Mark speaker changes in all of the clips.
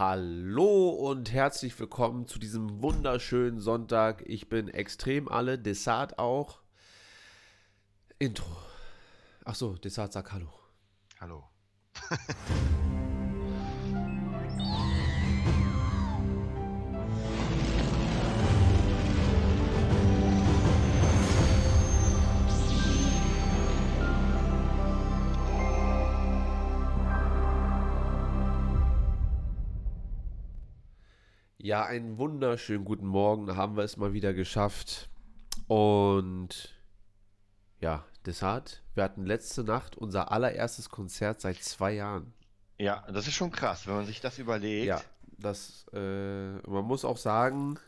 Speaker 1: Hallo und herzlich willkommen zu diesem wunderschönen Sonntag. Ich bin extrem alle, Desart auch. Intro. Achso, Desart sag Hallo.
Speaker 2: Hallo.
Speaker 1: Ja, einen wunderschönen guten Morgen. Haben wir es mal wieder geschafft. Und ja, Desart, wir hatten letzte Nacht unser allererstes Konzert seit zwei Jahren.
Speaker 2: Ja, das ist schon krass, wenn man sich das überlegt.
Speaker 1: Ja, das, äh, man muss auch sagen,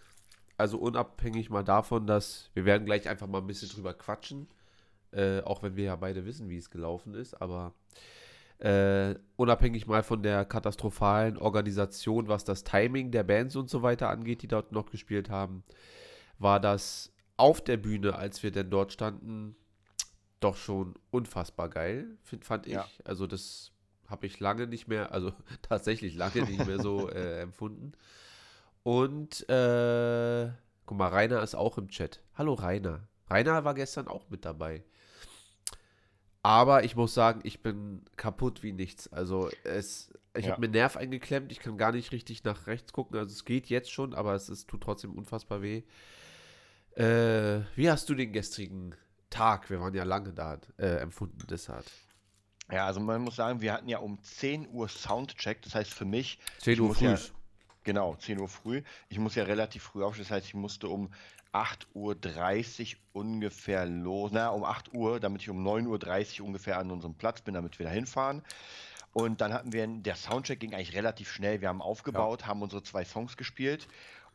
Speaker 1: also unabhängig mal davon, dass wir werden gleich einfach mal ein bisschen drüber quatschen, äh, auch wenn wir ja beide wissen, wie es gelaufen ist, aber äh, unabhängig mal von der katastrophalen Organisation, was das Timing der Bands und so weiter angeht, die dort noch gespielt haben, war das auf der Bühne, als wir denn dort standen, doch schon unfassbar geil, find, fand ich.
Speaker 2: Ja.
Speaker 1: Also das habe ich lange nicht mehr, also tatsächlich lange nicht mehr so äh, empfunden. Und äh, guck mal, Rainer ist auch im Chat. Hallo Rainer. Rainer war gestern auch mit dabei. Aber ich muss sagen, ich bin kaputt wie nichts. Also es, ich
Speaker 2: Ja.
Speaker 1: habe mir Nerv eingeklemmt. Ich kann gar nicht richtig nach rechts gucken. Also es geht jetzt schon, aber es ist, tut trotzdem unfassbar weh. Äh, wie hast du den gestrigen Tag, wir waren ja lange da, äh, empfunden, Desart?
Speaker 2: Ja, also man muss sagen, wir hatten ja um 10 Uhr Soundcheck. Das heißt für mich,
Speaker 1: 10
Speaker 2: Ich
Speaker 1: Uhr früh.
Speaker 2: ja- genau, 10 Uhr früh. Ich muss ja relativ früh aufstehen. Das heißt, ich musste um 8.30 Uhr ungefähr los. Na, um 8 Uhr, damit ich um 9.30 Uhr ungefähr an unserem Platz bin, damit wir da hinfahren. Und dann hatten wir, der Soundcheck ging eigentlich relativ schnell. Wir haben aufgebaut, haben unsere zwei Songs gespielt.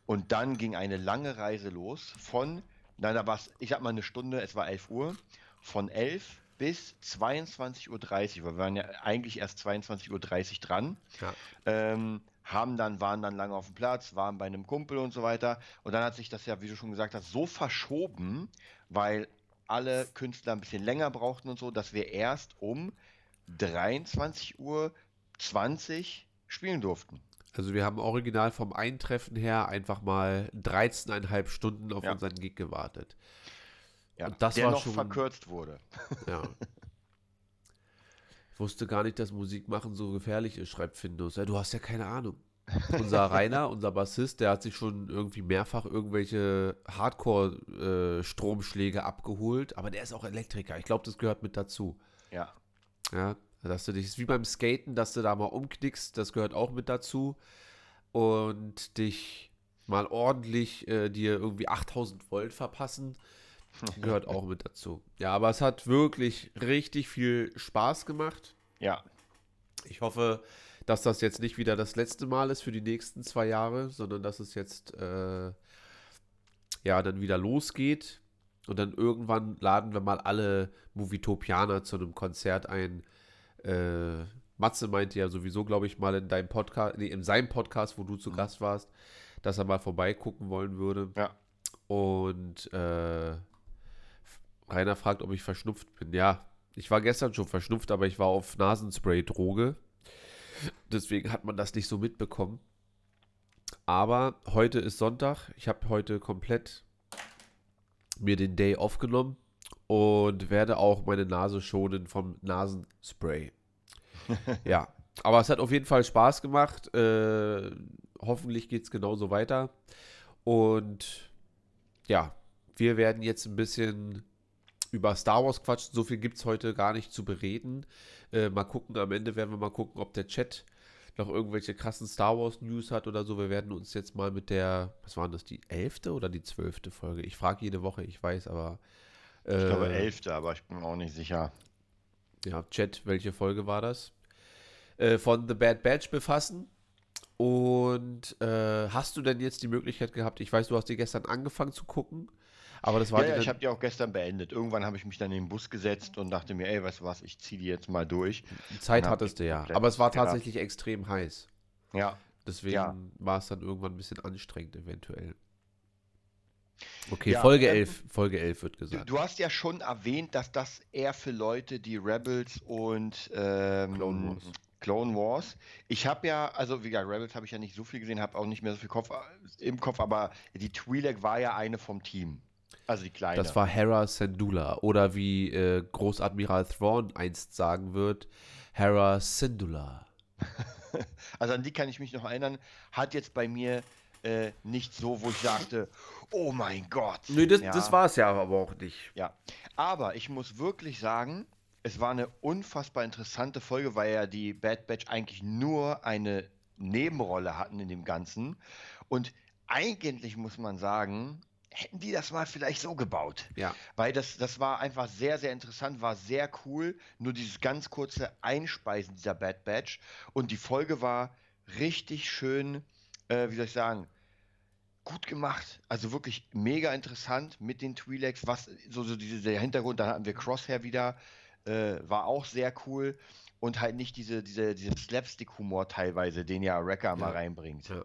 Speaker 2: Und dann ging eine lange Reise los von, nein, da war es, ich sag mal eine Stunde, es war 11 Uhr, von 11 bis 22.30 Uhr, weil wir waren ja eigentlich erst 22.30 Uhr dran.
Speaker 1: Ja.
Speaker 2: Ähm, haben dann, waren dann lange auf dem Platz, waren bei einem Kumpel und so weiter. Und dann hat sich das ja, wie du schon gesagt hast, so verschoben, weil alle Künstler ein bisschen länger brauchten und so, dass wir erst um 23.20 Uhr spielen durften.
Speaker 1: Also wir haben original vom Eintreffen her einfach mal 13,5 Stunden auf
Speaker 2: Ja.
Speaker 1: unseren Gig gewartet.
Speaker 2: Ja,
Speaker 1: Und das
Speaker 2: der
Speaker 1: war
Speaker 2: noch
Speaker 1: schon-
Speaker 2: verkürzt wurde.
Speaker 1: Ja. Ich wusste gar nicht, dass Musik machen so gefährlich ist, schreibt Findus. Ja, du hast ja keine Ahnung. Unser Rainer, unser Bassist, der hat sich schon irgendwie mehrfach irgendwelche Hardcore-Stromschläge abgeholt, aber der ist auch Elektriker. Ich glaube, das gehört mit dazu.
Speaker 2: Ja.
Speaker 1: Ja, dass du dich, ist wie beim Skaten, dass du da mal umknickst, das gehört auch mit dazu. Und dich mal ordentlich äh, dir irgendwie 8000 Volt verpassen, gehört auch mit dazu. Ja, aber es hat wirklich richtig viel Spaß gemacht.
Speaker 2: Ja.
Speaker 1: Ich hoffe, dass das jetzt nicht wieder das letzte Mal ist für die nächsten zwei Jahre, sondern dass es jetzt äh, ja dann wieder losgeht. Und dann irgendwann laden wir mal alle Movitopianer zu einem Konzert ein. Äh, Matze meinte ja sowieso, glaube ich, mal in deinem Podcast, nee, in seinem Podcast, wo du zu Gast warst, dass er mal vorbeigucken wollen würde.
Speaker 2: Ja.
Speaker 1: Und äh, Rainer fragt, ob ich verschnupft bin. Ja, ich war gestern schon verschnupft, aber ich war auf Nasenspray-Droge. Deswegen hat man das nicht so mitbekommen. Aber heute ist Sonntag. Ich habe heute komplett mir den Day aufgenommen und werde auch meine Nase schonen vom Nasenspray. ja, aber es hat auf jeden Fall Spaß gemacht. Äh, hoffentlich geht es genauso weiter. Und ja, wir werden jetzt ein bisschen über Star Wars quatschen. So viel gibt es heute gar nicht zu bereden. Äh, mal gucken, am Ende werden wir mal gucken, ob der Chat noch irgendwelche krassen Star Wars News hat oder so. Wir werden uns jetzt mal mit der, was waren das, die elfte oder die zwölfte Folge? Ich frage jede Woche, ich weiß, aber. Äh,
Speaker 2: Ich glaube, 11. aber ich bin auch nicht sicher.
Speaker 1: Ja, Chat, welche Folge war das? Äh, von The Bad Batch befassen. Und äh, hast du denn jetzt die Möglichkeit gehabt? Ich weiß, du hast die gestern angefangen zu gucken, aber das war
Speaker 2: Ja, ja, ich habe die auch gestern beendet. Irgendwann habe ich mich dann in den Bus gesetzt und dachte mir, ey, weißt du was, ich ziehe die jetzt mal durch.
Speaker 1: Zeit hattest du ja. Aber es war tatsächlich extrem heiß.
Speaker 2: Ja,
Speaker 1: Deswegen
Speaker 2: Ja.
Speaker 1: war es dann irgendwann ein bisschen anstrengend eventuell. Okay,
Speaker 2: Ja,
Speaker 1: Folge
Speaker 2: ähm,
Speaker 1: 11, Folge 11 wird
Speaker 2: Du,
Speaker 1: gesagt.
Speaker 2: du hast ja schon erwähnt, dass das eher für Leute, die Rebels und ähm,
Speaker 1: Clone Wars.
Speaker 2: Clone Wars. Ich habe ja, also wie gesagt, Rebels habe ich ja nicht so viel gesehen, habe auch nicht mehr so viel Kopf, im Kopf, aber die Twi'lek war ja eine vom Team. Also die kleine.
Speaker 1: Das war Hera Syndulla. Oder wie äh, Großadmiral Thrawn einst sagen wird, Hera Syndulla.
Speaker 2: also an die kann ich mich noch erinnern. Hat jetzt bei mir äh, nicht so, wo ich sagte, oh mein Gott.
Speaker 1: Nö, das,
Speaker 2: ja.
Speaker 1: das war es ja aber auch nicht.
Speaker 2: Ja, aber ich muss wirklich sagen, es war eine unfassbar interessante Folge, weil ja die Bad Batch eigentlich nur eine Nebenrolle hatten in dem Ganzen. Und eigentlich muss man sagen, hätten die das mal vielleicht so gebaut.
Speaker 1: Ja.
Speaker 2: Weil das, das war einfach sehr, sehr interessant, war sehr cool. Nur dieses ganz kurze Einspeisen dieser Bad Batch. Und die Folge war richtig schön, äh, wie soll ich sagen, gut gemacht. Also wirklich mega interessant mit den Twi'leks, was so, so diese, der Hintergrund, dann hatten wir Crosshair wieder, äh, war auch sehr cool. Und halt nicht diese, diese, diese Slapstick-Humor teilweise, den ja Wrecker ja. mal reinbringt.
Speaker 1: Ja.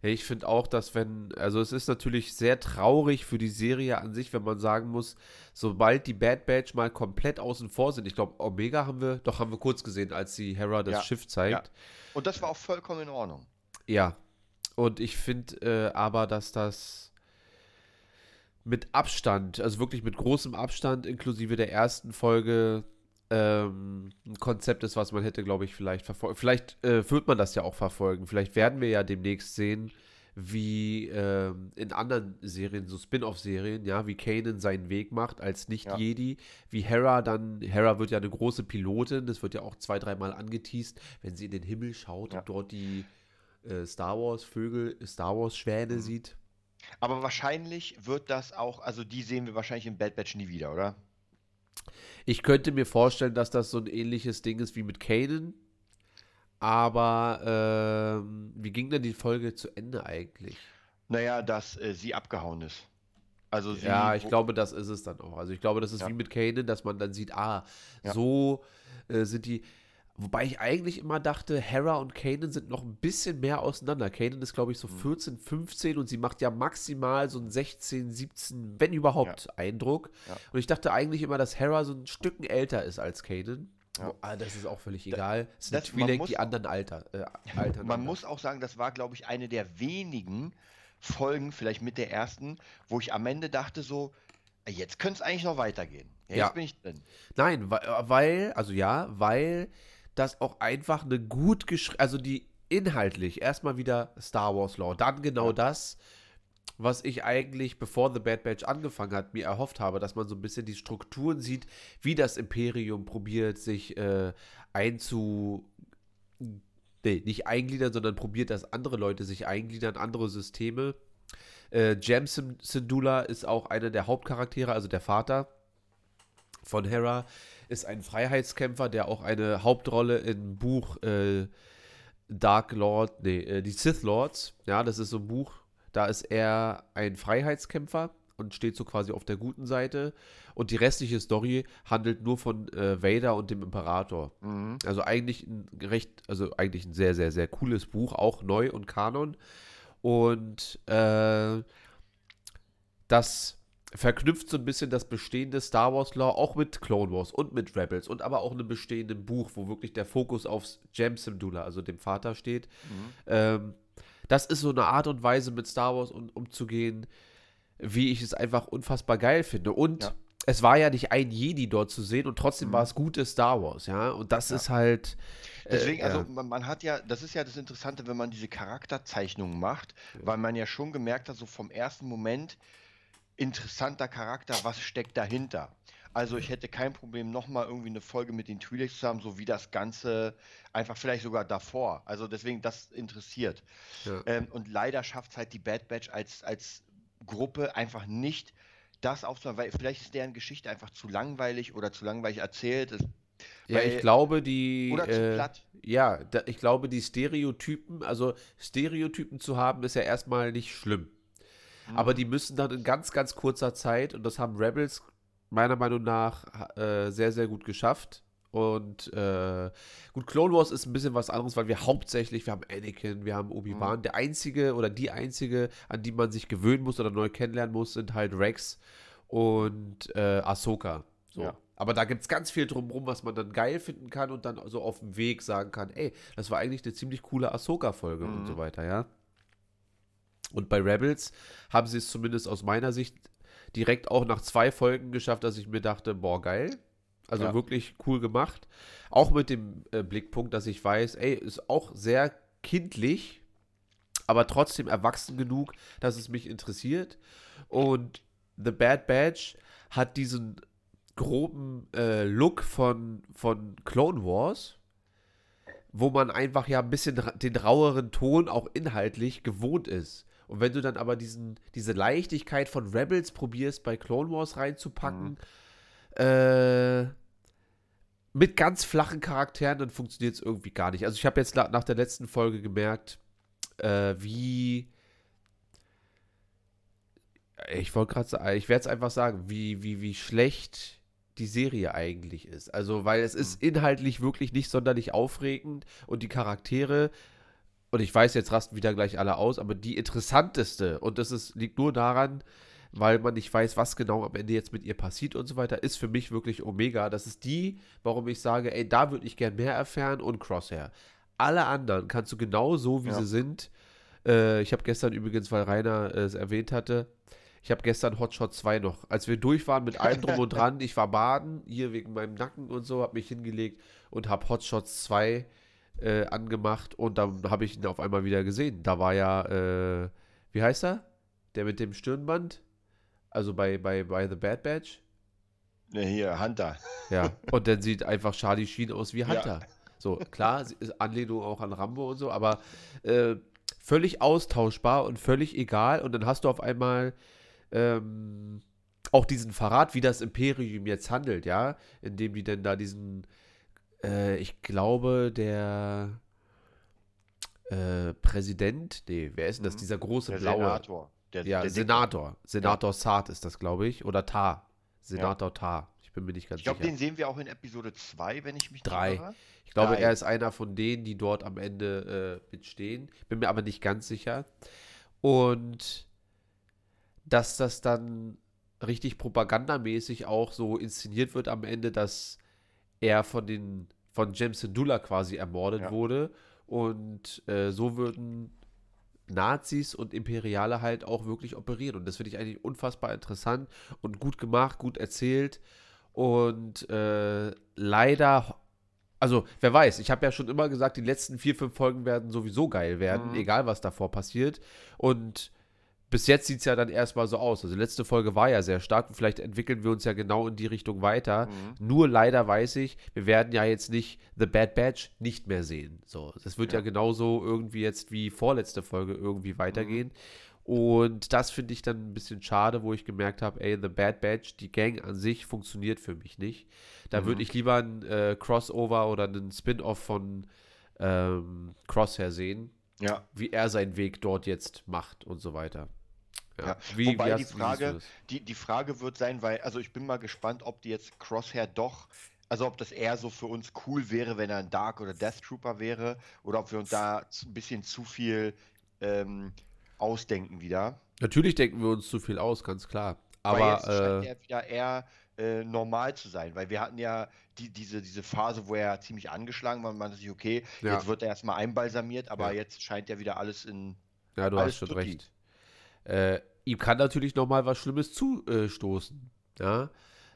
Speaker 1: Ich finde auch, dass wenn, also es ist natürlich sehr traurig für die Serie an sich, wenn man sagen muss, sobald die Bad Batch mal komplett außen vor sind, ich glaube, Omega haben wir, doch haben wir kurz gesehen, als die Hera das ja, Schiff zeigt. Ja.
Speaker 2: Und das war auch vollkommen in Ordnung.
Speaker 1: Ja. Und ich finde äh, aber, dass das mit Abstand, also wirklich mit großem Abstand, inklusive der ersten Folge, ähm, ein Konzept ist, was man hätte, glaube ich, vielleicht verfolgen. Vielleicht äh, wird man das ja auch verfolgen. Vielleicht werden wir ja demnächst sehen, wie ähm, in anderen Serien, so Spin-off-Serien, ja, wie Kanan seinen Weg macht als Nicht-Jedi, ja. wie Hera dann, Hera wird ja eine große Pilotin, das wird ja auch zwei, dreimal angeteased, wenn sie in den Himmel schaut ja. und dort die äh, Star Wars-Vögel, Star Wars-Schwäne mhm. sieht.
Speaker 2: Aber wahrscheinlich wird das auch, also die sehen wir wahrscheinlich in Bad Batch nie wieder, oder?
Speaker 1: Ich könnte mir vorstellen, dass das so ein ähnliches Ding ist wie mit Kanan. Aber ähm, wie ging denn die Folge zu Ende eigentlich?
Speaker 2: Naja, dass äh, sie abgehauen ist.
Speaker 1: Also sie, ja, ich glaube, das ist es dann auch. Also ich glaube, das ist ja. wie mit Kanan, dass man dann sieht, ah, ja. so äh, sind die. Wobei ich eigentlich immer dachte, Hera und Kanan sind noch ein bisschen mehr auseinander. Kanan ist, glaube ich, so 14, mhm. 15 und sie macht ja maximal so ein 16, 17, wenn überhaupt, ja. Eindruck. Ja. Und ich dachte eigentlich immer, dass Hera so ein Stück älter ist als Kanan. Ja. Oh, das ist auch völlig egal. Es sind Twi'lek, die anderen Alter. Äh,
Speaker 2: Alter man muss auch sagen, das war, glaube ich, eine der wenigen Folgen, vielleicht mit der ersten, wo ich am Ende dachte so, jetzt könnte es eigentlich noch weitergehen. Ja, jetzt bin ich drin.
Speaker 1: Nein, weil, also ja, weil dass auch einfach eine gut geschrieben, also die inhaltlich erstmal wieder Star Wars Lore, dann genau das, was ich eigentlich, bevor The Bad Batch angefangen hat, mir erhofft habe, dass man so ein bisschen die Strukturen sieht, wie das Imperium probiert, sich äh, einzu. Nee, nicht eingliedern, sondern probiert, dass andere Leute sich eingliedern, andere Systeme. Äh, Jam Syndulla ist auch einer der Hauptcharaktere, also der Vater von Hera ist ein Freiheitskämpfer, der auch eine Hauptrolle im Buch äh, Dark Lord, nee, äh, die Sith Lords, ja, das ist so ein Buch, da ist er ein Freiheitskämpfer und steht so quasi auf der guten Seite. Und die restliche Story handelt nur von äh, Vader und dem Imperator. Mhm. Also eigentlich ein recht, also eigentlich ein sehr, sehr, sehr cooles Buch, auch neu und Kanon. Und äh, das verknüpft so ein bisschen das bestehende Star Wars Lore auch mit Clone Wars und mit Rebels und aber auch einem bestehenden Buch, wo wirklich der Fokus auf Jem Simdula, also dem Vater, steht. Mhm. Ähm, das ist so eine Art und Weise, mit Star Wars um, umzugehen, wie ich es einfach unfassbar geil finde. Und ja. es war ja nicht ein Jedi dort zu sehen und trotzdem mhm. war es gutes Star Wars, ja. Und das ja. ist halt.
Speaker 2: Äh, Deswegen, also man, man, hat ja, das ist ja das Interessante, wenn man diese Charakterzeichnungen macht, weil man ja schon gemerkt hat, so vom ersten Moment, interessanter Charakter, was steckt dahinter. Also ich hätte kein Problem, nochmal irgendwie eine Folge mit den Twi'leks zu haben, so wie das Ganze einfach vielleicht sogar davor. Also deswegen, das interessiert. Ja. Ähm, und leider schafft es halt die Bad Batch als, als Gruppe einfach nicht, das aufzunehmen, weil vielleicht ist deren Geschichte einfach zu langweilig oder zu langweilig erzählt. Es,
Speaker 1: ja, ich glaube, die.
Speaker 2: Oder zu äh, platt.
Speaker 1: Ja, da, ich glaube, die Stereotypen, also Stereotypen zu haben, ist ja erstmal nicht schlimm. Aber die müssen dann in ganz, ganz kurzer Zeit, und das haben Rebels meiner Meinung nach äh, sehr, sehr gut geschafft. Und äh, gut, Clone Wars ist ein bisschen was anderes, weil wir hauptsächlich, wir haben Anakin, wir haben Obi-Wan. Mhm. Der einzige oder die einzige, an die man sich gewöhnen muss oder neu kennenlernen muss, sind halt Rex und äh, Ahsoka. So. Ja. Aber da gibt es ganz viel drumherum, was man dann geil finden kann und dann so auf dem Weg sagen kann, ey, das war eigentlich eine ziemlich coole Ahsoka-Folge mhm. und so weiter, ja. Und bei Rebels haben sie es zumindest aus meiner Sicht direkt auch nach zwei Folgen geschafft, dass ich mir dachte, boah, geil. Also ja. wirklich cool gemacht. Auch mit dem äh, Blickpunkt, dass ich weiß, ey, ist auch sehr kindlich, aber trotzdem erwachsen genug, dass es mich interessiert. Und The Bad Batch hat diesen groben äh, Look von, von Clone Wars, wo man einfach ja ein bisschen den raueren Ton auch inhaltlich gewohnt ist. Und wenn du dann aber diesen, diese Leichtigkeit von Rebels probierst, bei Clone Wars reinzupacken, mhm. äh, mit ganz flachen Charakteren, dann funktioniert es irgendwie gar nicht. Also ich habe jetzt nach der letzten Folge gemerkt, äh, wie ich wollte gerade sagen, ich werde es einfach sagen, wie, wie, wie schlecht die Serie eigentlich ist. Also, weil es ist mhm. inhaltlich wirklich nicht sonderlich aufregend und die Charaktere, und ich weiß, jetzt rasten wieder gleich alle aus, aber die interessanteste, und das ist, liegt nur daran, weil man nicht weiß, was genau am Ende jetzt mit ihr passiert und so weiter, ist für mich wirklich Omega. Das ist die, warum ich sage, ey, da würde ich gern mehr erfahren und Crosshair. Alle anderen kannst du genau so, wie ja. sie sind. Äh, ich habe gestern übrigens, weil Rainer äh, es erwähnt hatte, ich habe gestern Hotshot 2 noch, als wir durch waren mit allem drum und dran, ich war baden, hier wegen meinem Nacken und so, habe mich hingelegt und habe Hotshot 2 äh, angemacht und dann habe ich ihn auf einmal wieder gesehen. Da war ja, äh, wie heißt er? Der mit dem Stirnband? Also bei, bei, bei The Bad Batch?
Speaker 2: Ne, hier, Hunter.
Speaker 1: Ja, und dann sieht einfach Charlie Sheen aus wie Hunter. Ja. So, klar, Anlehnung auch an Rambo und so, aber äh, völlig austauschbar und völlig egal. Und dann hast du auf einmal ähm, auch diesen Verrat, wie das Imperium jetzt handelt, ja, indem die denn da diesen, äh, ich glaube, der äh, Präsident, nee, wer ist denn das, mhm. dieser große
Speaker 2: der
Speaker 1: blaue?
Speaker 2: Senator.
Speaker 1: Der, ja, der Senator. Senator ja. Saad ist das, glaube ich, oder Tar. Senator ja. Tar. Ich bin mir nicht ganz
Speaker 2: ich glaub, sicher. Ich glaube, den sehen wir auch in Episode 2, wenn ich mich
Speaker 1: Drei. Irre. Ich glaube, Drei. er ist einer von denen, die dort am Ende äh, mitstehen. Bin mir aber nicht ganz sicher. Und dass das dann richtig propagandamäßig auch so inszeniert wird am Ende, dass er von den von James Dula quasi ermordet ja. wurde und äh, so würden Nazis und Imperiale halt auch wirklich operieren und das finde ich eigentlich unfassbar interessant und gut gemacht, gut erzählt und äh, leider also, wer weiß, ich habe ja schon immer gesagt, die letzten vier, fünf Folgen werden sowieso geil werden, mhm. egal was davor passiert. Und bis jetzt sieht es ja dann erstmal so aus. Also letzte Folge war ja sehr stark und vielleicht entwickeln wir uns ja genau in die Richtung weiter. Mhm. Nur leider weiß ich, wir werden ja jetzt nicht The Bad Batch nicht mehr sehen. So, das wird ja, ja genauso irgendwie jetzt wie vorletzte Folge irgendwie weitergehen. Mhm. Und das finde ich dann ein bisschen schade, wo ich gemerkt habe, ey, The Bad Batch, die Gang an sich funktioniert für mich nicht. Da mhm. würde ich lieber ein äh, Crossover oder einen Spin-off von ähm, Crosshair sehen.
Speaker 2: Ja.
Speaker 1: Wie er seinen Weg dort jetzt macht und so weiter.
Speaker 2: Ja. Wie, Wobei wie die Frage, die, die Frage wird sein, weil, also ich bin mal gespannt, ob die jetzt Crosshair doch, also ob das eher so für uns cool wäre, wenn er ein Dark oder Death Trooper wäre, oder ob wir uns da ein bisschen zu viel ähm, ausdenken wieder.
Speaker 1: Natürlich denken wir uns zu viel aus, ganz klar. Aber weil jetzt
Speaker 2: äh, scheint er wieder eher äh, normal zu sein, weil wir hatten ja die, diese, diese Phase, wo er ziemlich angeschlagen war, man meinte sich, okay, ja. jetzt wird er erstmal einbalsamiert, aber ja. jetzt scheint ja wieder alles in.
Speaker 1: Ja, du hast schon recht. Äh, ihm kann natürlich nochmal was Schlimmes zustoßen. Ja?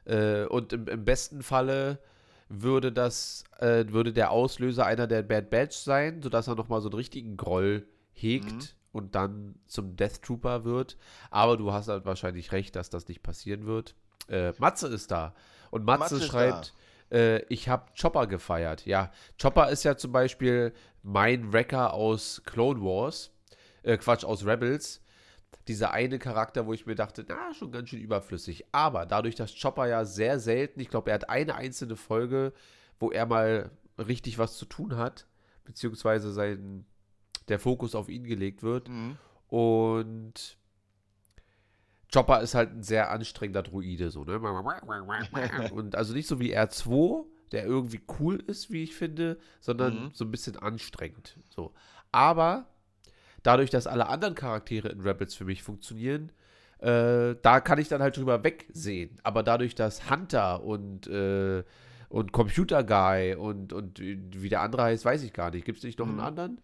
Speaker 1: Äh, und im, im, besten Falle würde das, äh, würde der Auslöser einer der Bad Batch sein, sodass er nochmal so einen richtigen Groll hegt. Mhm. Und dann zum Death Trooper wird. Aber du hast halt wahrscheinlich recht, dass das nicht passieren wird. Äh, Matze ist da. Und Matze, Matze schreibt, äh, ich habe Chopper gefeiert. Ja, Chopper ist ja zum Beispiel mein Wrecker aus Clone Wars. Äh, Quatsch, aus Rebels dieser eine Charakter, wo ich mir dachte, na, schon ganz schön überflüssig. Aber dadurch, dass Chopper ja sehr selten, ich glaube, er hat eine einzelne Folge, wo er mal richtig was zu tun hat, beziehungsweise sein, der Fokus auf ihn gelegt wird. Mhm. Und Chopper ist halt ein sehr anstrengender Druide, so, ne? Und also nicht so wie R2, der irgendwie cool ist, wie ich finde, sondern mhm. so ein bisschen anstrengend. So. Aber dadurch, dass alle anderen Charaktere in Rebels für mich funktionieren, äh, da kann ich dann halt drüber wegsehen. Aber dadurch, dass Hunter und, äh, und Computer Guy und, und wie der andere heißt, weiß ich gar nicht. Gibt es nicht noch einen
Speaker 2: Mhm.
Speaker 1: anderen?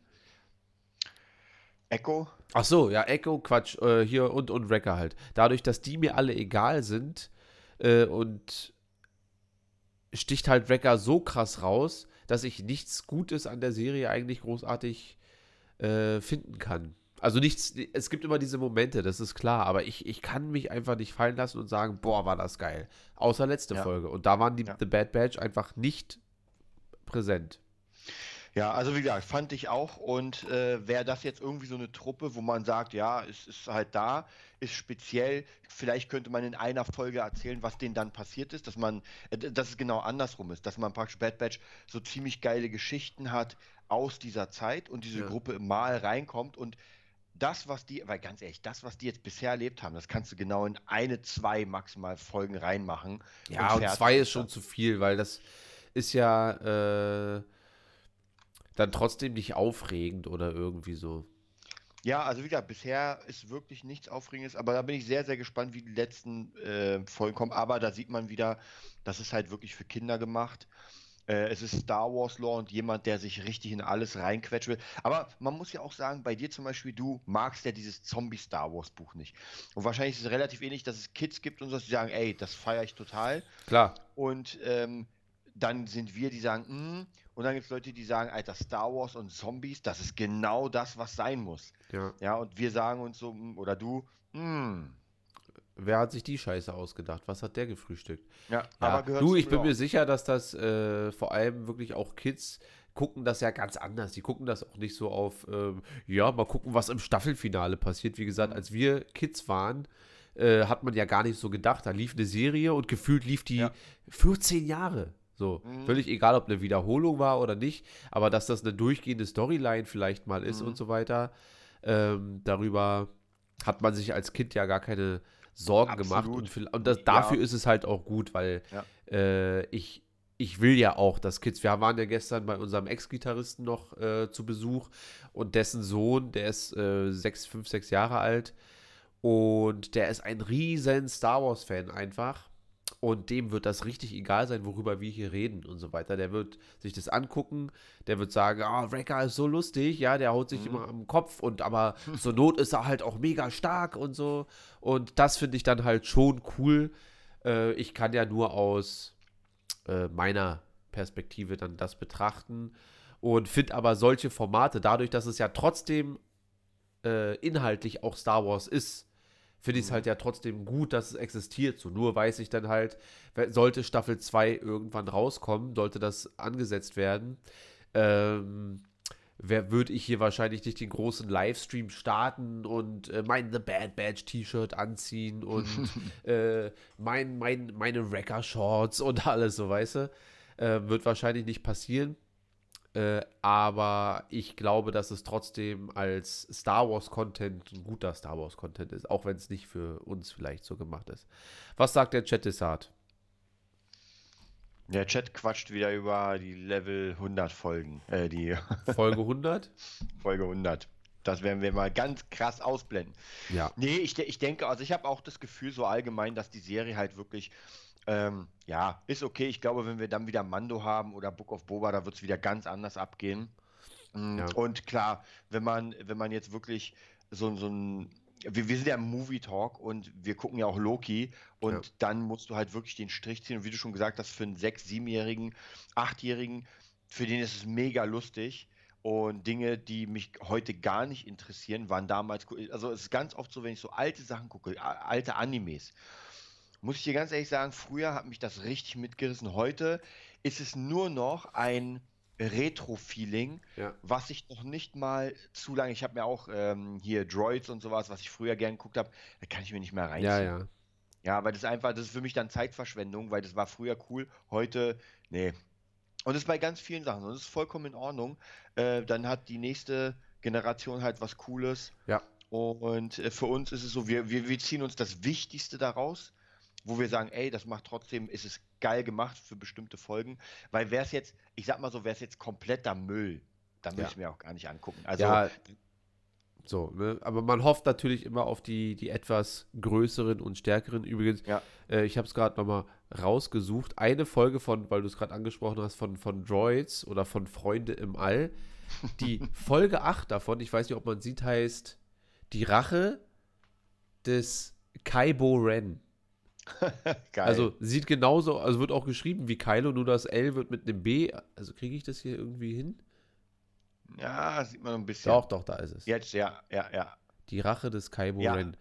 Speaker 2: Echo?
Speaker 1: Ach so, ja, Echo, Quatsch, äh, hier und, und Wrecker halt. Dadurch, dass die mir alle egal sind äh, und sticht halt Wrecker so krass raus, dass ich nichts Gutes an der Serie eigentlich großartig äh, finden kann. Also nichts, es gibt immer diese Momente, das ist klar, aber ich, ich kann mich einfach nicht fallen lassen und sagen, boah, war das geil. Außer letzte
Speaker 2: Ja.
Speaker 1: Folge. Und da waren die
Speaker 2: Ja.
Speaker 1: The Bad Batch einfach nicht präsent.
Speaker 2: Ja, also wie gesagt, fand ich auch. Und äh, wäre das jetzt irgendwie so eine Truppe, wo man sagt, ja, es ist halt da, ist speziell, vielleicht könnte man in einer Folge erzählen, was denen dann passiert ist, dass man, äh, dass es genau andersrum ist, dass man praktisch Bad Batch so ziemlich geile Geschichten hat aus dieser Zeit und diese
Speaker 1: Ja.
Speaker 2: Gruppe mal reinkommt und das, was die, weil ganz ehrlich, das, was die jetzt bisher erlebt haben, das kannst du genau in eine, zwei maximal Folgen reinmachen.
Speaker 1: Ja, und,
Speaker 2: fertig
Speaker 1: zwei ist schon zu viel, weil das ist ja äh, dann trotzdem nicht aufregend oder irgendwie so.
Speaker 2: Ja, also wie gesagt, bisher ist wirklich nichts Aufregendes, aber da bin ich sehr, sehr gespannt, wie die letzten äh, Folgen kommen. Aber da sieht man wieder, das ist halt wirklich für Kinder gemacht. Äh, es ist Star Wars Lore und jemand, der sich richtig in alles reinquetschen will. Aber man muss ja auch sagen, bei dir zum Beispiel, du magst ja dieses Zombie-Star Wars Buch nicht. Und wahrscheinlich ist es relativ ähnlich, dass es Kids gibt und so, die sagen, ey, das feiere ich total.
Speaker 1: Klar,
Speaker 2: Und ähm, dann sind wir, die sagen, mm. und dann gibt es Leute, die sagen, Alter, Star Wars und Zombies, das ist genau das, was sein muss.
Speaker 1: ja.
Speaker 2: Ja, und wir sagen uns so, mm, oder du, mm.
Speaker 1: Wer hat sich die Scheiße ausgedacht? Was hat der gefrühstückt?
Speaker 2: Ja,
Speaker 1: Ja,
Speaker 2: aber gehört
Speaker 1: du, ich bin
Speaker 2: Lore.
Speaker 1: mir sicher, dass das äh, vor allem wirklich auch Kids gucken das ja ganz anders. Die gucken das auch nicht so auf, ähm, ja, mal gucken, was im Staffelfinale passiert. Wie gesagt,
Speaker 2: Mhm.
Speaker 1: als wir Kids waren, äh, hat man ja gar nicht so gedacht. Da lief eine Serie und gefühlt lief die
Speaker 2: Ja.
Speaker 1: 14 Jahre. So,
Speaker 2: Mhm.
Speaker 1: völlig egal, ob eine Wiederholung war oder nicht, aber dass das eine durchgehende Storyline vielleicht mal ist
Speaker 2: Mhm.
Speaker 1: und so weiter, ähm, darüber hat man sich als Kind ja gar keine Sorgen gemacht.
Speaker 2: Absolut.
Speaker 1: Und, viel- und das,
Speaker 2: Ja.
Speaker 1: dafür ist es halt auch gut, weil
Speaker 2: Ja.
Speaker 1: äh, ich, ich will ja auch, dass Kids, wir waren ja gestern bei unserem Ex-Gitarristen noch äh, zu Besuch und dessen Sohn, der ist äh, sechs, fünf, sechs Jahre alt und der ist ein riesen Star Wars-Fan einfach. Und dem wird das richtig egal sein, worüber wir hier reden und so weiter. Der wird sich das angucken, der wird sagen, ah, Wrecker ist so lustig, ja, der haut sich
Speaker 2: Mhm.
Speaker 1: immer am Kopf und aber zur Not ist er halt auch mega stark und so. Und das finde ich dann halt schon cool. Äh, ich kann ja nur aus äh, meiner Perspektive dann das betrachten und finde aber solche Formate, dadurch, dass es ja trotzdem äh, inhaltlich auch Star Wars ist, finde ich es halt ja trotzdem gut, dass es existiert. So, nur weiß ich dann halt, sollte Staffel 2 irgendwann rauskommen, sollte das angesetzt werden, ähm, wer würde ich hier wahrscheinlich nicht den großen Livestream starten und äh, mein The Bad Batch T-Shirt anziehen und äh, mein, mein, meine Wrecker Shorts und alles so, weißt du? Äh, wird wahrscheinlich nicht passieren. Äh, aber ich glaube, dass es trotzdem als Star Wars Content ein guter Star Wars Content ist, auch wenn es nicht für uns vielleicht so gemacht ist. Was sagt der Chat Desart?
Speaker 2: Der Chat quatscht wieder über die Level 100 Folgen, äh, die
Speaker 1: Folge 100?
Speaker 2: Folge 100. Das werden wir mal ganz krass ausblenden.
Speaker 1: Ja.
Speaker 2: Nee, ich, ich denke, also ich habe auch das Gefühl so allgemein, dass die Serie halt wirklich, ähm, ja, ist okay. Ich glaube, wenn wir dann wieder Mando haben oder Book of Boba, da wird es wieder ganz anders abgehen. Mm,
Speaker 1: Ja.
Speaker 2: Und klar, wenn man, wenn man jetzt wirklich so, so ein, wir, wir sind ja im Movie Talk und wir gucken ja auch Loki und
Speaker 1: Ja.
Speaker 2: dann musst du halt wirklich den Strich ziehen. Und wie du schon gesagt hast, für einen sechs-, siebenjährigen, achtjährigen, für den ist es mega lustig. Und Dinge, die mich heute gar nicht interessieren, waren damals. Also es ist ganz oft so, wenn ich so alte Sachen gucke, alte Animes, muss ich dir ganz ehrlich sagen, früher hat mich das richtig mitgerissen. Heute ist es nur noch ein Retro-Feeling,
Speaker 1: Ja.
Speaker 2: was ich noch nicht mal zu lange, ich habe mir auch ähm, hier Droids und sowas, was ich früher gern geguckt habe, da kann ich mir nicht mehr reinziehen.
Speaker 1: Ja, ja.
Speaker 2: Ja, weil das einfach, das ist für mich dann Zeitverschwendung, weil das war früher cool, heute, nee. Und das ist bei ganz vielen Sachen und das ist vollkommen in Ordnung. Äh, dann hat die nächste Generation halt was Cooles.
Speaker 1: Ja.
Speaker 2: Und äh, für uns ist es so, wir, wir, wir ziehen uns das Wichtigste daraus, wo wir sagen, ey, das macht trotzdem, ist es geil gemacht für bestimmte Folgen. Weil wäre es jetzt, ich sag mal so, wäre es jetzt kompletter Müll, dann würde
Speaker 1: Ja.
Speaker 2: ich mir auch gar nicht angucken. Also,
Speaker 1: ja, So, ne? Aber man hofft natürlich immer auf die, die etwas größeren und stärkeren. Übrigens,
Speaker 2: Ja.
Speaker 1: äh, ich habe es gerade nochmal rausgesucht. Eine Folge von, weil du es gerade angesprochen hast, von, von Droids oder von Freunde im All. Die Folge 8 davon, ich weiß nicht, ob man sieht, heißt Die Rache des Kaibo Ren. Also sieht genauso, also wird auch geschrieben wie Kylo, nur das L wird mit einem B. Also kriege ich das hier irgendwie hin?
Speaker 2: ja, sieht man ein bisschen.
Speaker 1: Doch, doch, da ist es.
Speaker 2: Jetzt, ja, ja, ja.
Speaker 1: Die Rache des Kaibo
Speaker 2: Ja.
Speaker 1: Ren.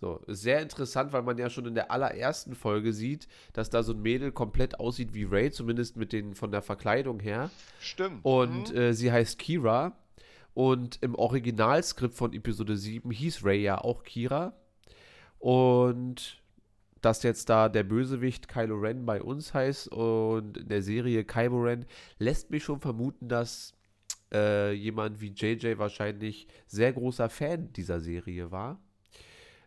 Speaker 1: So, sehr interessant, weil man ja schon in der allerersten Folge sieht, dass da so ein Mädel komplett aussieht wie Ray, zumindest mit den von der Verkleidung her.
Speaker 2: Stimmt.
Speaker 1: Und
Speaker 2: Mhm.
Speaker 1: äh, sie heißt Kira. Und im Originalskript von Episode 7 hieß Ray ja auch Kira. Und dass jetzt da der Bösewicht Kylo Ren bei uns heißt und in der Serie Kylo Ren, lässt mich schon vermuten, dass äh, jemand wie JJ wahrscheinlich sehr großer Fan dieser Serie war.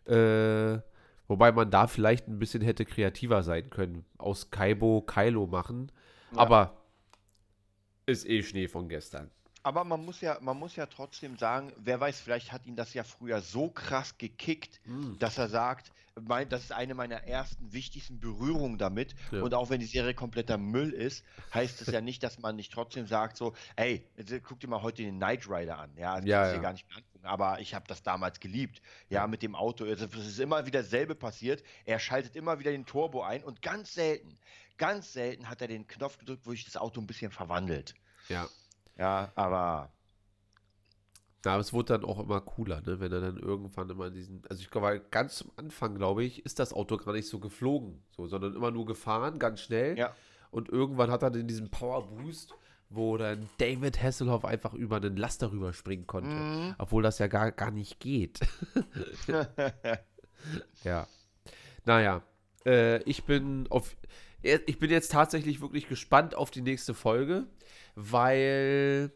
Speaker 1: Äh, wobei man da vielleicht ein bisschen hätte kreativer sein können. Aus Kaibo Kylo machen.
Speaker 2: Ja.
Speaker 1: Aber ist eh Schnee von gestern.
Speaker 2: Aber man muss ja, man muss ja trotzdem sagen, wer weiß, vielleicht hat ihn das ja früher so krass gekickt,
Speaker 1: Mm.
Speaker 2: dass er sagt, mein, das ist eine meiner ersten wichtigsten Berührungen damit.
Speaker 1: Ja.
Speaker 2: Und auch wenn die Serie kompletter Müll ist, heißt es ja nicht, dass man nicht trotzdem sagt, so, ey, jetzt guck dir mal heute den Knight Rider an. Ja, das
Speaker 1: Ja,
Speaker 2: du
Speaker 1: ja.
Speaker 2: dir gar nicht angucken. Aber ich habe das damals geliebt. Ja, mit dem Auto. Also, Es ist immer wieder dasselbe passiert. Er schaltet immer wieder den Turbo ein und ganz selten, ganz selten hat er den Knopf gedrückt, wo sich das Auto ein bisschen verwandelt.
Speaker 1: Ja.
Speaker 2: Ja, aber
Speaker 1: Ja, aber es wurde dann auch immer cooler, ne? wenn er dann irgendwann immer diesen, also ich glaube, ganz zum Anfang, glaube ich, ist das Auto gar nicht so geflogen, so, sondern immer nur gefahren, ganz schnell.
Speaker 2: Ja.
Speaker 1: Und irgendwann hat er dann diesen Power Boost, wo dann David Hasselhoff einfach über einen Laster rüberspringen konnte.
Speaker 2: Mhm.
Speaker 1: Obwohl das ja gar, gar nicht geht. ja. Naja, äh, ich bin auf. Ich bin jetzt tatsächlich wirklich gespannt auf die nächste Folge, weil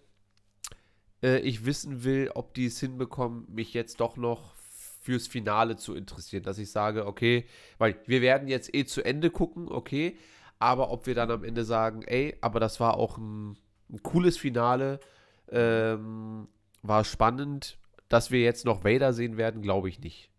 Speaker 1: äh, ich wissen will, ob die es hinbekommen, mich jetzt doch noch fürs Finale zu interessieren. Dass ich sage, okay, weil wir werden jetzt eh zu Ende gucken, okay, aber ob wir dann am Ende sagen, ey, aber das war auch ein, ein cooles Finale, ähm, war spannend, dass wir jetzt noch Vader sehen werden, glaube ich nicht.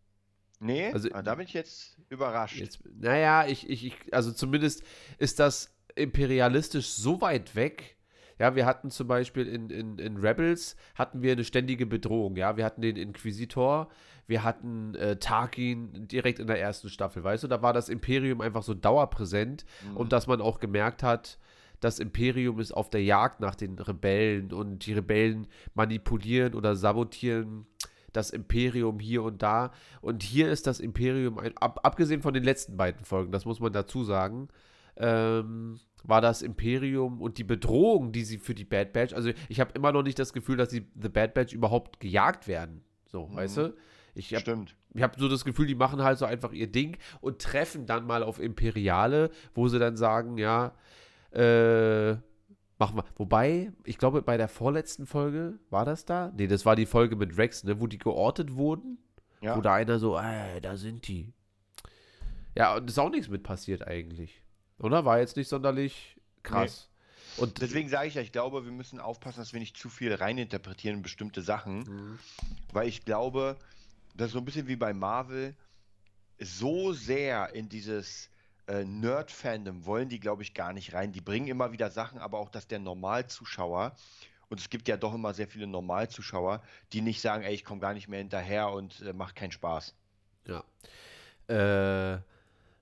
Speaker 2: Nee,
Speaker 1: Also-
Speaker 2: ah, da bin ich jetzt überrascht.
Speaker 1: Jetzt, naja, ich, ich, ich, also zumindest ist das imperialistisch so weit weg. Ja, wir hatten zum Beispiel in, in, in Rebels hatten wir eine ständige Bedrohung. Ja, wir hatten den Inquisitor, wir hatten äh, Tarkin direkt in der ersten Staffel, weißt du? Da war das Imperium einfach so dauerpräsent
Speaker 2: Mhm.
Speaker 1: und dass man auch gemerkt hat, das Imperium ist auf der Jagd nach den Rebellen und die Rebellen manipulieren oder sabotieren das Imperium hier und da. Und hier ist das Imperium, ein, ab, abgesehen von den letzten beiden Folgen, das muss man dazu sagen, ähm, war das Imperium und die Bedrohung, die sie für die Bad Batch, also ich habe immer noch nicht das Gefühl, dass die The Bad Batch überhaupt gejagt werden. So,
Speaker 2: Mhm.
Speaker 1: weißt du? Ich habe
Speaker 2: Stimmt.
Speaker 1: ich habe so das Gefühl, die machen halt so einfach ihr Ding und treffen dann mal auf Imperiale, wo sie dann sagen, ja, äh, machen wir. Wobei, ich glaube, bei der vorletzten Folge, war das da? Nee, das war die Folge mit Rex, ne, wo die geortet wurden.
Speaker 2: Ja.
Speaker 1: Wo da einer so, äh, da sind die. Ja, und ist auch nichts mit passiert eigentlich. Oder? War jetzt nicht sonderlich krass. Und
Speaker 2: Deswegen sage ich ja, ich glaube, wir müssen aufpassen, dass wir nicht zu viel reininterpretieren in bestimmte Sachen,
Speaker 1: Mhm.
Speaker 2: weil ich glaube, das ist so ein bisschen wie bei Marvel, so sehr in dieses äh, Nerd-Fandom wollen die, glaube ich, gar nicht rein. Die bringen immer wieder Sachen, aber auch, dass der Normalzuschauer, und es gibt ja doch immer sehr viele Normalzuschauer, die nicht sagen, ey, ich komme gar nicht mehr hinterher und äh, macht keinen Spaß.
Speaker 1: Ja. Äh,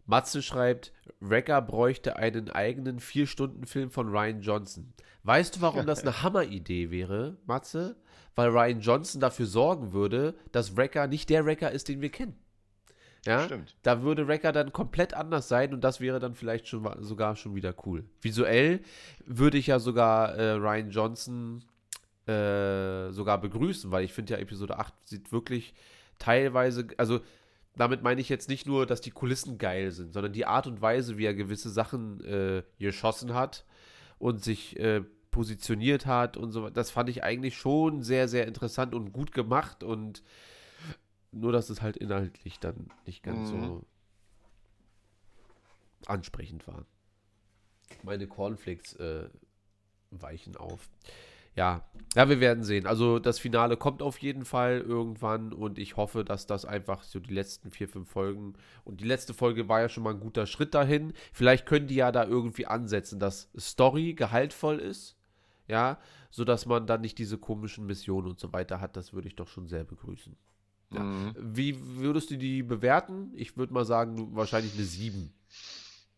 Speaker 1: Matze schreibt, Wrecker bräuchte einen eigenen 4-Stunden-Film von Ryan Johnson. Weißt du, warum das eine Hammeridee wäre, Matze? Weil Ryan Johnson dafür sorgen würde, dass Wrecker nicht der Wrecker ist, den wir kennen. Ja?
Speaker 2: Stimmt.
Speaker 1: Da würde Wrecker dann komplett anders sein und das wäre dann vielleicht schon sogar schon wieder cool. Visuell würde ich ja sogar äh, Ryan Johnson äh, sogar begrüßen, weil ich finde ja Episode 8 sieht wirklich teilweise, also damit meine ich jetzt nicht nur, dass die Kulissen geil sind, sondern die Art und Weise, wie er gewisse Sachen äh, geschossen hat und sich äh, positioniert hat und so, das fand ich eigentlich schon sehr, sehr interessant und gut gemacht und nur, dass es halt inhaltlich dann nicht ganz
Speaker 2: Mhm.
Speaker 1: so ansprechend war. Meine Cornflakes äh, weichen auf. Ja, ja, wir werden sehen. Also das Finale kommt auf jeden Fall irgendwann und ich hoffe, dass das einfach so die letzten vier, fünf Folgen und die letzte Folge war ja schon mal ein guter Schritt dahin. Vielleicht können die ja da irgendwie ansetzen, dass Story gehaltvoll ist, ja, sodass man dann nicht diese komischen Missionen und so weiter hat. Das würde ich doch schon sehr begrüßen. Ja. Mhm. Wie würdest du die bewerten? Ich würde mal sagen, wahrscheinlich eine 7.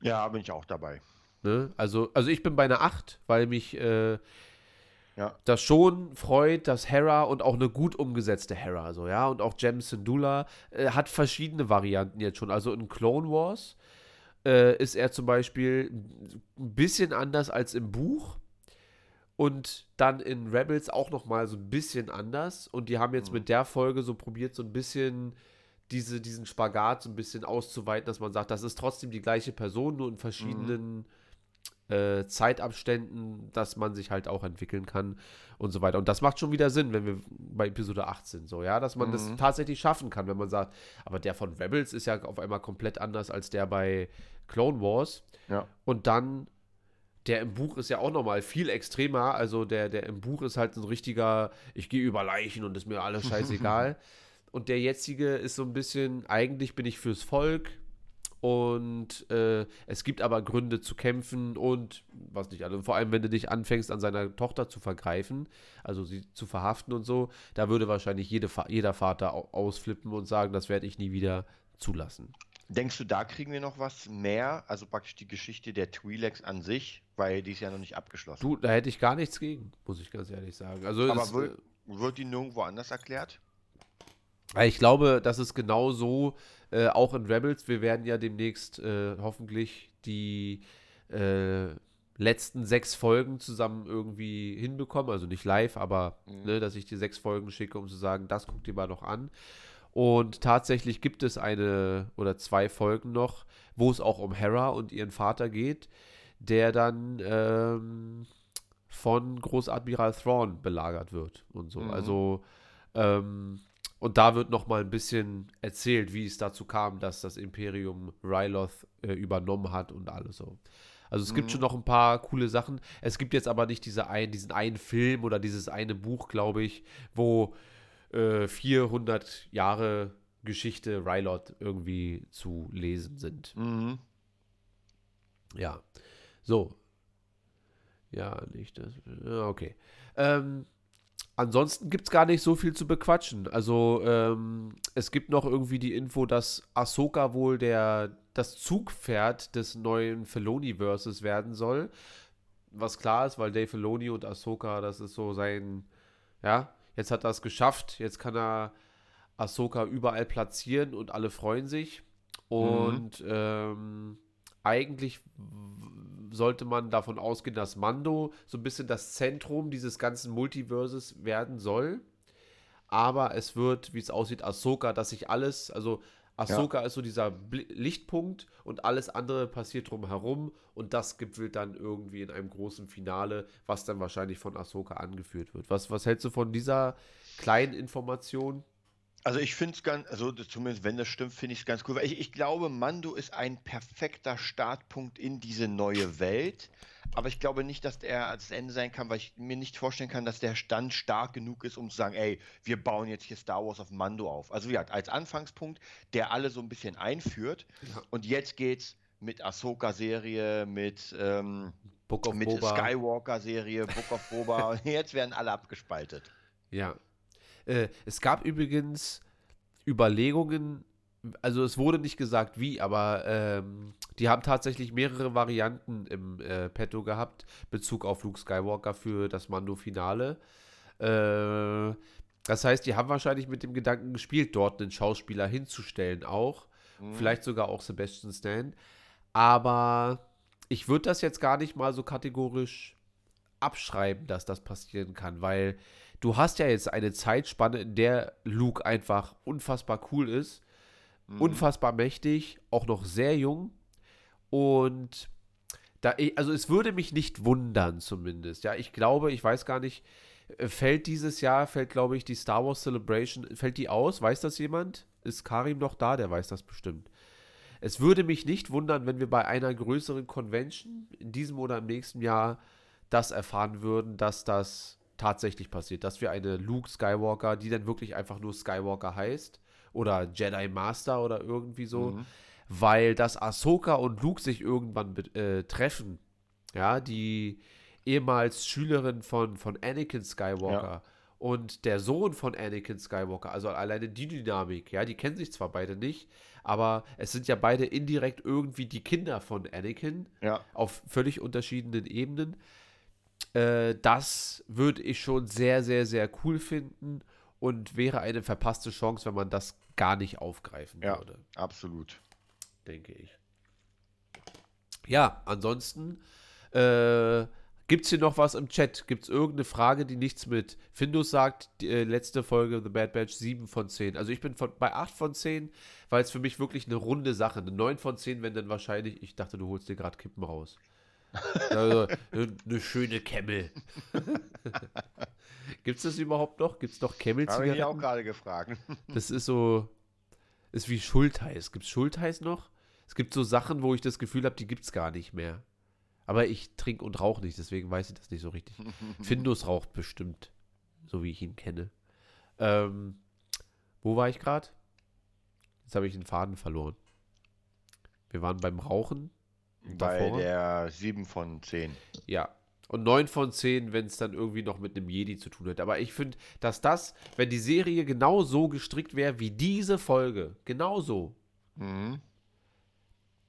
Speaker 2: Ja, bin ich auch dabei.
Speaker 1: Ne? Also, also ich bin bei einer 8, weil mich äh, ja. das schon freut, dass Hera und auch eine gut umgesetzte Hera, so, ja, und auch Jem Syndulla äh, hat verschiedene Varianten jetzt schon. Also in Clone Wars äh, ist er zum Beispiel ein bisschen anders als im Buch. Und dann in Rebels auch noch mal so ein bisschen anders. Und die haben jetzt mhm. mit der Folge so probiert, so ein bisschen diese, diesen Spagat so ein bisschen auszuweiten, dass man sagt, das ist trotzdem die gleiche Person, nur in verschiedenen mhm. Äh, Zeitabständen, dass man sich halt auch entwickeln kann und so weiter. Und das macht schon wieder Sinn, wenn wir bei Episode 8 sind, so, ja, dass man mhm. das tatsächlich schaffen kann, wenn man sagt, aber der von Rebels ist ja auf einmal komplett anders als der bei Clone Wars.
Speaker 2: Ja.
Speaker 1: Und dann der im Buch ist ja auch nochmal viel extremer. Also der, der im Buch ist halt ein richtiger, ich gehe über Leichen und ist mir alles scheißegal. und der jetzige ist so ein bisschen, eigentlich bin ich fürs Volk und äh, es gibt aber Gründe zu kämpfen und was nicht alle. vor allem, wenn du dich anfängst, an seiner Tochter zu vergreifen, also sie zu verhaften und so, da würde wahrscheinlich jede, jeder Vater ausflippen und sagen, das werde ich nie wieder zulassen.
Speaker 2: Denkst du, da kriegen wir noch was mehr? Also praktisch die Geschichte der Twi'leks an sich, weil die ist ja noch nicht abgeschlossen.
Speaker 1: Du, da hätte ich gar nichts gegen, muss ich ganz ehrlich sagen. Also
Speaker 2: Aber es, wird, äh, wird die nirgendwo anders erklärt?
Speaker 1: Ich glaube, das ist genau so, äh, auch in Rebels. Wir werden ja demnächst äh, hoffentlich die äh, letzten sechs Folgen zusammen irgendwie hinbekommen. Also nicht live, aber mhm. ne, dass ich die sechs Folgen schicke, um zu sagen, das guckt ihr mal noch an. Und tatsächlich gibt es eine oder zwei Folgen noch, wo es auch um Hera und ihren Vater geht, der dann ähm, von Großadmiral Thrawn belagert wird und so. Mhm. Also ähm, und da wird noch mal ein bisschen erzählt, wie es dazu kam, dass das Imperium Ryloth äh, übernommen hat und alles so. Also es mhm. gibt schon noch ein paar coole Sachen. Es gibt jetzt aber nicht diese ein, diesen einen Film oder dieses eine Buch, glaube ich, wo 400 äh, Jahre Geschichte Rylot irgendwie zu lesen sind.
Speaker 2: Mhm.
Speaker 1: Ja. So. Ja, nicht das. Okay. Ähm, ansonsten gibt es gar nicht so viel zu bequatschen. Also, ähm, es gibt noch irgendwie die Info, dass Ahsoka wohl der, das Zugpferd des neuen Filoni-Verses werden soll. Was klar ist, weil Dave Filoni und Ahsoka, das ist so sein, ja, Jetzt hat er es geschafft. Jetzt kann er Ahsoka überall platzieren und alle freuen sich. Und mhm. ähm, eigentlich sollte man davon ausgehen, dass Mando so ein bisschen das Zentrum dieses ganzen Multiverses werden soll. Aber es wird, wie es aussieht, Ahsoka, dass sich alles, also Ahsoka ja. ist so dieser Lichtpunkt und alles andere passiert drumherum und das gipfelt dann irgendwie in einem großen Finale, was dann wahrscheinlich von Ahsoka angeführt wird. Was, was hältst du von dieser kleinen Information?
Speaker 2: Also ich finde es ganz, also zumindest wenn das stimmt, finde ich es ganz cool. Weil ich, ich glaube, Mando ist ein perfekter Startpunkt in diese neue Welt. Aber ich glaube nicht, dass der als Ende sein kann, weil ich mir nicht vorstellen kann, dass der Stand stark genug ist, um zu sagen, ey, wir bauen jetzt hier Star Wars auf Mando auf. Also ja, als Anfangspunkt, der alle so ein bisschen einführt. Ja. Und jetzt geht's mit Ahsoka-Serie, mit, ähm, mit Skywalker-Serie, Book of Boba. jetzt werden alle abgespaltet.
Speaker 1: Ja. Äh, es gab übrigens Überlegungen, also es wurde nicht gesagt wie, aber ähm, die haben tatsächlich mehrere Varianten im äh, Petto gehabt, Bezug auf Luke Skywalker für das Mando-Finale. Äh, das heißt, die haben wahrscheinlich mit dem Gedanken gespielt, dort einen Schauspieler hinzustellen auch. Mhm. Vielleicht sogar auch Sebastian Stan. Aber ich würde das jetzt gar nicht mal so kategorisch abschreiben, dass das passieren kann, weil du hast ja jetzt eine Zeitspanne, in der Luke einfach unfassbar cool ist Mhm. Unfassbar mächtig, auch noch sehr jung. Und da, also es würde mich nicht wundern, zumindest. Ja, ich glaube, ich weiß gar nicht, äh, fällt dieses Jahr, fällt, glaube ich, die Star Wars Celebration, fällt die aus? Weiß das jemand? Ist Karim noch da? Der weiß das bestimmt. Es würde mich nicht wundern, wenn wir bei einer größeren Convention in diesem oder im nächsten Jahr das erfahren würden, dass das tatsächlich passiert, dass wir eine Luke Skywalker, die dann wirklich einfach nur Skywalker heißt, oder Jedi Master oder irgendwie so,
Speaker 2: Mhm.
Speaker 1: weil dass Ahsoka und Luke sich irgendwann äh, treffen, ja, die ehemals Schülerin von, von Anakin Skywalker und der Sohn von Anakin Skywalker, also alleine die Dynamik, ja, die kennen sich zwar beide nicht, aber es sind ja beide indirekt irgendwie die Kinder von Anakin
Speaker 2: Ja.
Speaker 1: auf völlig unterschiedlichen Ebenen. Äh, das würde ich schon sehr, sehr, sehr cool finden und wäre eine verpasste Chance, wenn man das gar nicht aufgreifen
Speaker 2: Ja.
Speaker 1: würde,
Speaker 2: Absolut.
Speaker 1: denke ich. Ja, ansonsten äh, gibt es hier noch was im Chat? Gibt es irgendeine Frage, die nichts mit Findus sagt? Die, äh, letzte Folge The Bad Batch 7 von 10. Also ich bin von, bei 8 von 10, weil es für mich wirklich eine runde Sache. Eine 9 von 10, wenn dann wahrscheinlich, ich dachte, du holst dir gerade Kippen raus. Also, eine, schöne Camel. Gibt es das überhaupt noch? Gibt es noch
Speaker 2: Habe ich auch gerade gefragt.
Speaker 1: Das ist so, ist wie Schultheiß. Gibt es Schultheiß noch? Es gibt so Sachen, wo ich das Gefühl habe, die gibt es gar nicht mehr. Aber ich trinke und rauche nicht, deswegen weiß ich das nicht so richtig. Findus raucht bestimmt, so wie ich ihn kenne. Ähm, wo war ich gerade? Jetzt habe ich den Faden verloren. Wir waren beim Rauchen.
Speaker 2: Bei
Speaker 1: davor?
Speaker 2: der 7 von 10.
Speaker 1: Ja. Und 9 von 10, wenn es dann irgendwie noch mit einem Jedi zu tun hat. Aber ich finde, dass das, wenn die Serie genau so gestrickt wäre wie diese Folge, genau so,
Speaker 2: Mhm.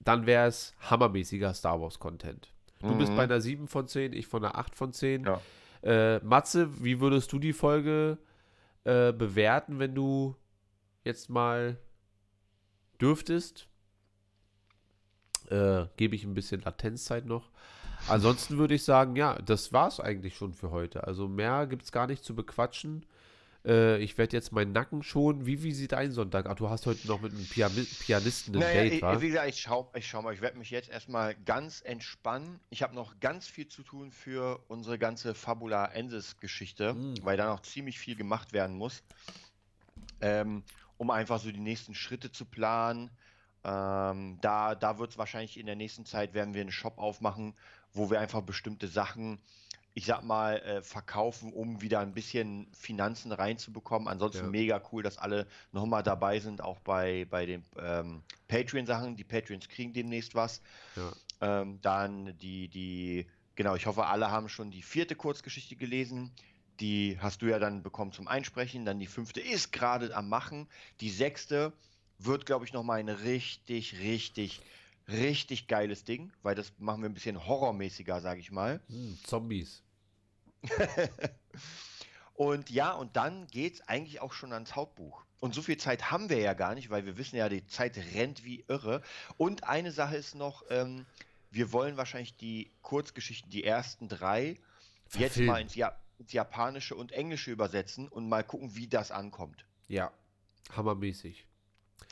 Speaker 1: dann wäre es hammermäßiger Star Wars Content. Du bist
Speaker 2: Mhm.
Speaker 1: bei einer 7 von 10, ich von einer 8 von 10.
Speaker 2: Ja.
Speaker 1: Äh, Matze, wie würdest du die Folge äh, bewerten, wenn du jetzt mal dürftest? Äh, Gebe ich ein bisschen Latenzzeit noch. Ansonsten würde ich sagen, ja, das war's eigentlich schon für heute. Also mehr gibt es gar nicht zu bequatschen. Äh, ich werde jetzt meinen Nacken schonen. Wie, wie sieht dein Sonntag? Ach, du hast heute noch mit einem Piani Pianisten ein
Speaker 2: Naja,
Speaker 1: Date,
Speaker 2: ich,
Speaker 1: wa?
Speaker 2: wie gesagt, ich schau, ich schau mal, ich werde mich jetzt erstmal ganz entspannen. Ich habe noch ganz viel zu tun für unsere ganze Fabula Ensis Geschichte,
Speaker 1: Mm.
Speaker 2: weil da noch ziemlich viel gemacht werden muss, ähm, um einfach so die nächsten Schritte zu planen. Ähm, da da wird es wahrscheinlich in der nächsten Zeit, werden wir einen Shop aufmachen, wo wir einfach bestimmte Sachen, ich sag mal, äh, verkaufen, um wieder ein bisschen Finanzen reinzubekommen. Ansonsten
Speaker 1: Ja.
Speaker 2: mega cool, dass alle nochmal dabei sind, auch bei, bei den ähm, Patreon-Sachen. Die Patreons kriegen demnächst was.
Speaker 1: Ja.
Speaker 2: Ähm, dann die, die, genau, ich hoffe, alle haben schon die vierte Kurzgeschichte gelesen. Die hast du ja dann bekommen zum Einsprechen. Dann die fünfte ist gerade am Machen. Die sechste wird, glaube ich, nochmal ein richtig, richtig, richtig geiles Ding, weil das machen wir ein bisschen horrormäßiger, sage ich mal.
Speaker 1: Hm, Zombies.
Speaker 2: Und ja, und dann geht's eigentlich auch schon ans Hauptbuch. Und so viel Zeit haben wir ja gar nicht, weil wir wissen ja, die Zeit rennt wie irre. Und eine Sache ist noch, ähm, wir wollen wahrscheinlich die Kurzgeschichten, die ersten drei, jetzt
Speaker 1: Verfilmen.
Speaker 2: mal ins, ja ins Japanische und Englische übersetzen und mal gucken, wie das ankommt.
Speaker 1: Ja, hammermäßig.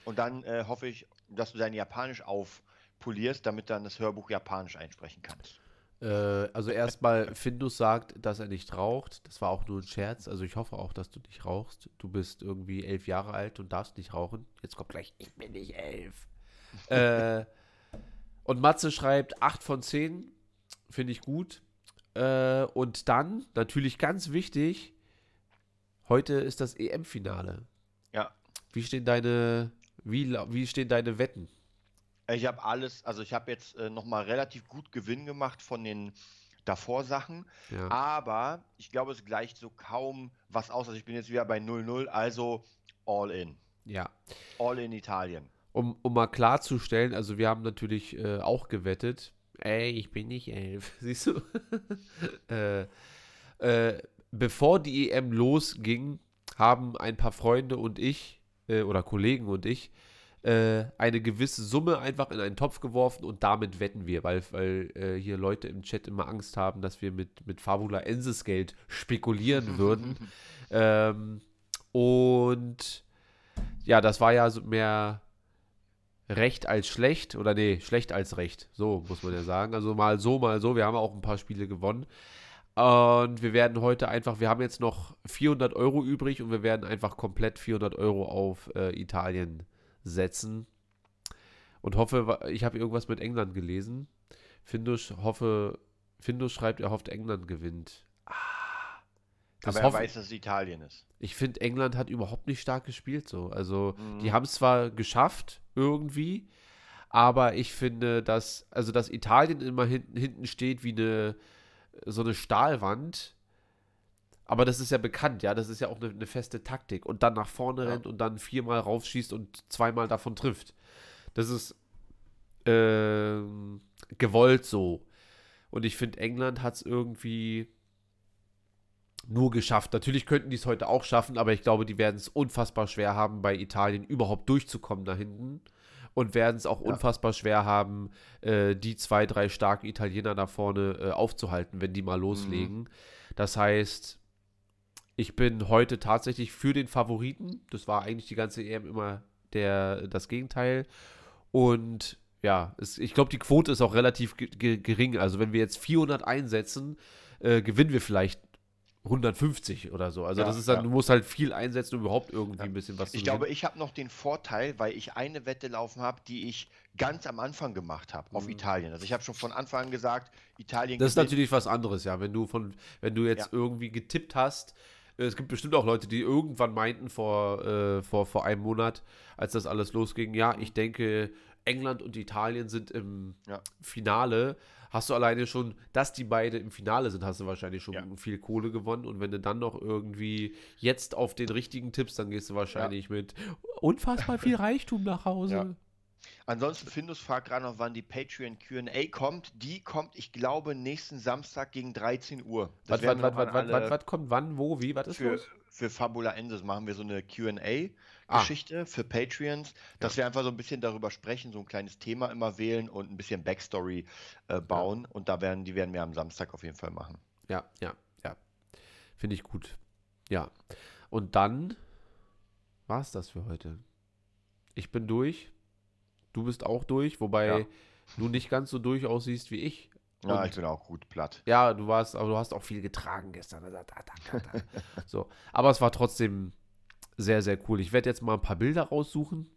Speaker 2: Und dann äh, hoffe ich, dass du dein Japanisch aufpolierst, damit dann das Hörbuch Japanisch einsprechen kannst.
Speaker 1: Äh, also erstmal, Findus sagt, dass er nicht raucht. Das war auch nur ein Scherz. Also ich hoffe auch, dass du nicht rauchst. Du bist irgendwie elf Jahre alt und darfst nicht rauchen. Jetzt kommt gleich, ich bin nicht elf. äh, und Matze schreibt 8 von 10. Finde ich gut. Äh, und dann, natürlich ganz wichtig, heute ist das EM-Finale. Wie stehen deine, wie, wie stehen deine Wetten?
Speaker 2: Ich habe alles, also ich habe jetzt äh, nochmal relativ gut Gewinn gemacht von den davor Sachen.
Speaker 1: Ja.
Speaker 2: Aber ich glaube, es gleicht so kaum was aus. Also ich bin jetzt wieder bei 0-0, also all in.
Speaker 1: ja.
Speaker 2: All in Italien.
Speaker 1: Um, um mal klarzustellen, also wir haben natürlich äh, auch gewettet. Ey, ich bin nicht elf. Siehst du? äh, äh, bevor die EM losging, haben ein paar Freunde und ich, äh, oder Kollegen und ich, äh, eine gewisse Summe einfach in einen Topf geworfen und damit wetten wir, weil, weil äh, hier Leute im Chat immer Angst haben, dass wir mit, mit Fabula Ensis Geld spekulieren würden. ähm, und ja, das war ja so mehr recht als schlecht oder nee, schlecht als recht. So muss man ja sagen. Also mal so, mal so. Wir haben auch ein paar Spiele gewonnen. Und wir werden heute einfach, wir haben jetzt noch 400 Euro übrig und wir werden einfach komplett 400 Euro auf äh, Italien setzen. Und hoffe, ich habe irgendwas mit England gelesen. Findus hoffe, Findus schreibt, er hofft, England gewinnt. Ah,
Speaker 2: Aber er weiß, dass es Italien ist.
Speaker 1: Ich finde, England hat überhaupt nicht stark gespielt so. Also, mhm. die haben es zwar geschafft, irgendwie, aber ich finde, dass, also dass Italien immer hinten, hinten steht wie eine so eine Stahlwand. Aber das ist ja bekannt, ja. Das ist ja auch eine, eine feste Taktik. Und dann nach vorne ja. rennt und dann viermal raufschießt und zweimal davon trifft. Das ist äh, gewollt so. Und ich finde, England hat es irgendwie nur geschafft. Natürlich könnten die es heute auch schaffen, aber ich glaube, die werden es unfassbar schwer haben, bei Italien überhaupt durchzukommen da hinten. Und werden es auch ja. unfassbar schwer haben, äh, die zwei, drei starken Italiener da vorne äh, aufzuhalten, wenn die mal loslegen. Mhm. Das heißt, ich bin heute tatsächlich für den Favoriten. Das war eigentlich die ganze EM immer der, das Gegenteil. Und ja, es, ich glaube, die Quote ist auch relativ gering. Also wenn wir jetzt 400 einsetzen, äh, gewinnen wir vielleicht 150 oder so. Also ja, das ist dann, ja. du musst halt viel einsetzen, um überhaupt irgendwie ja. ein bisschen was
Speaker 2: zu Ich glaube, ich habe noch den Vorteil, weil ich eine Wette laufen habe, die ich ganz am Anfang gemacht habe auf mhm. Italien. Also ich habe schon von Anfang an gesagt, Italien.
Speaker 1: Das ist natürlich was anderes, ja. Wenn du von, wenn du jetzt irgendwie getippt hast, äh, es gibt bestimmt auch Leute, die irgendwann meinten vor, äh, vor, vor einem Monat, als das alles losging, ja, mhm. ich denke, England und Italien sind im Finale hast du alleine schon, dass die beide im Finale sind, hast du wahrscheinlich schon ja. viel Kohle gewonnen. Und wenn du dann noch irgendwie jetzt auf den richtigen tippst, dann gehst du wahrscheinlich ja. mit unfassbar viel Reichtum nach Hause. Ja.
Speaker 2: Ansonsten, Findus fragt gerade noch, wann die Patreon QA kommt. Die kommt, ich glaube, nächsten Samstag gegen 13 Uhr.
Speaker 1: was, was, was, was, was, kommt wann, wo, wie, was ist
Speaker 2: für, los? Für Fabula Ensis machen wir so eine QA. Ah. Geschichte ah. für Patreons, dass ja. wir einfach so ein bisschen darüber sprechen, so ein kleines Thema immer wählen und ein bisschen Backstory äh, bauen. Ja. Und da werden, die werden wir am Samstag auf jeden Fall machen.
Speaker 1: Ja, ja, ja. Finde ich gut. Ja. Und dann war es das für heute. Ich bin durch. Du bist auch durch, wobei ja. du nicht ganz so durch aussiehst wie ich.
Speaker 2: Und ja, ich bin auch gut platt.
Speaker 1: Ja, du warst, aber du hast auch viel getragen gestern. so, aber es war trotzdem sehr, sehr cool. Ich werde jetzt mal ein paar Bilder raussuchen,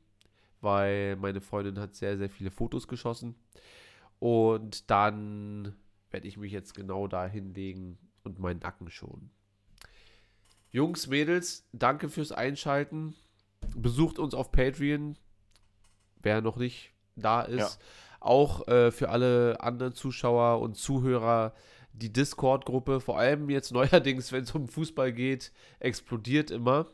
Speaker 1: weil meine Freundin hat sehr, sehr viele Fotos geschossen. Und dann werde ich mich jetzt genau da hinlegen und meinen Nacken schonen. Jungs, Mädels, danke fürs Einschalten. Besucht uns auf Patreon, wer noch nicht da ist. Ja. Auch äh, für alle anderen Zuschauer und Zuhörer die Discord-Gruppe, vor allem jetzt neuerdings, wenn es um Fußball geht, explodiert immer.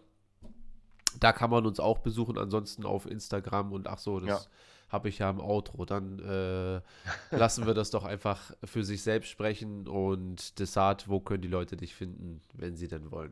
Speaker 1: Da kann man uns auch besuchen, ansonsten auf Instagram und ach so, das ja. habe ich ja im Outro. Dann äh, lassen wir das doch einfach für sich selbst sprechen und Desart, wo können die Leute dich finden, wenn sie denn wollen?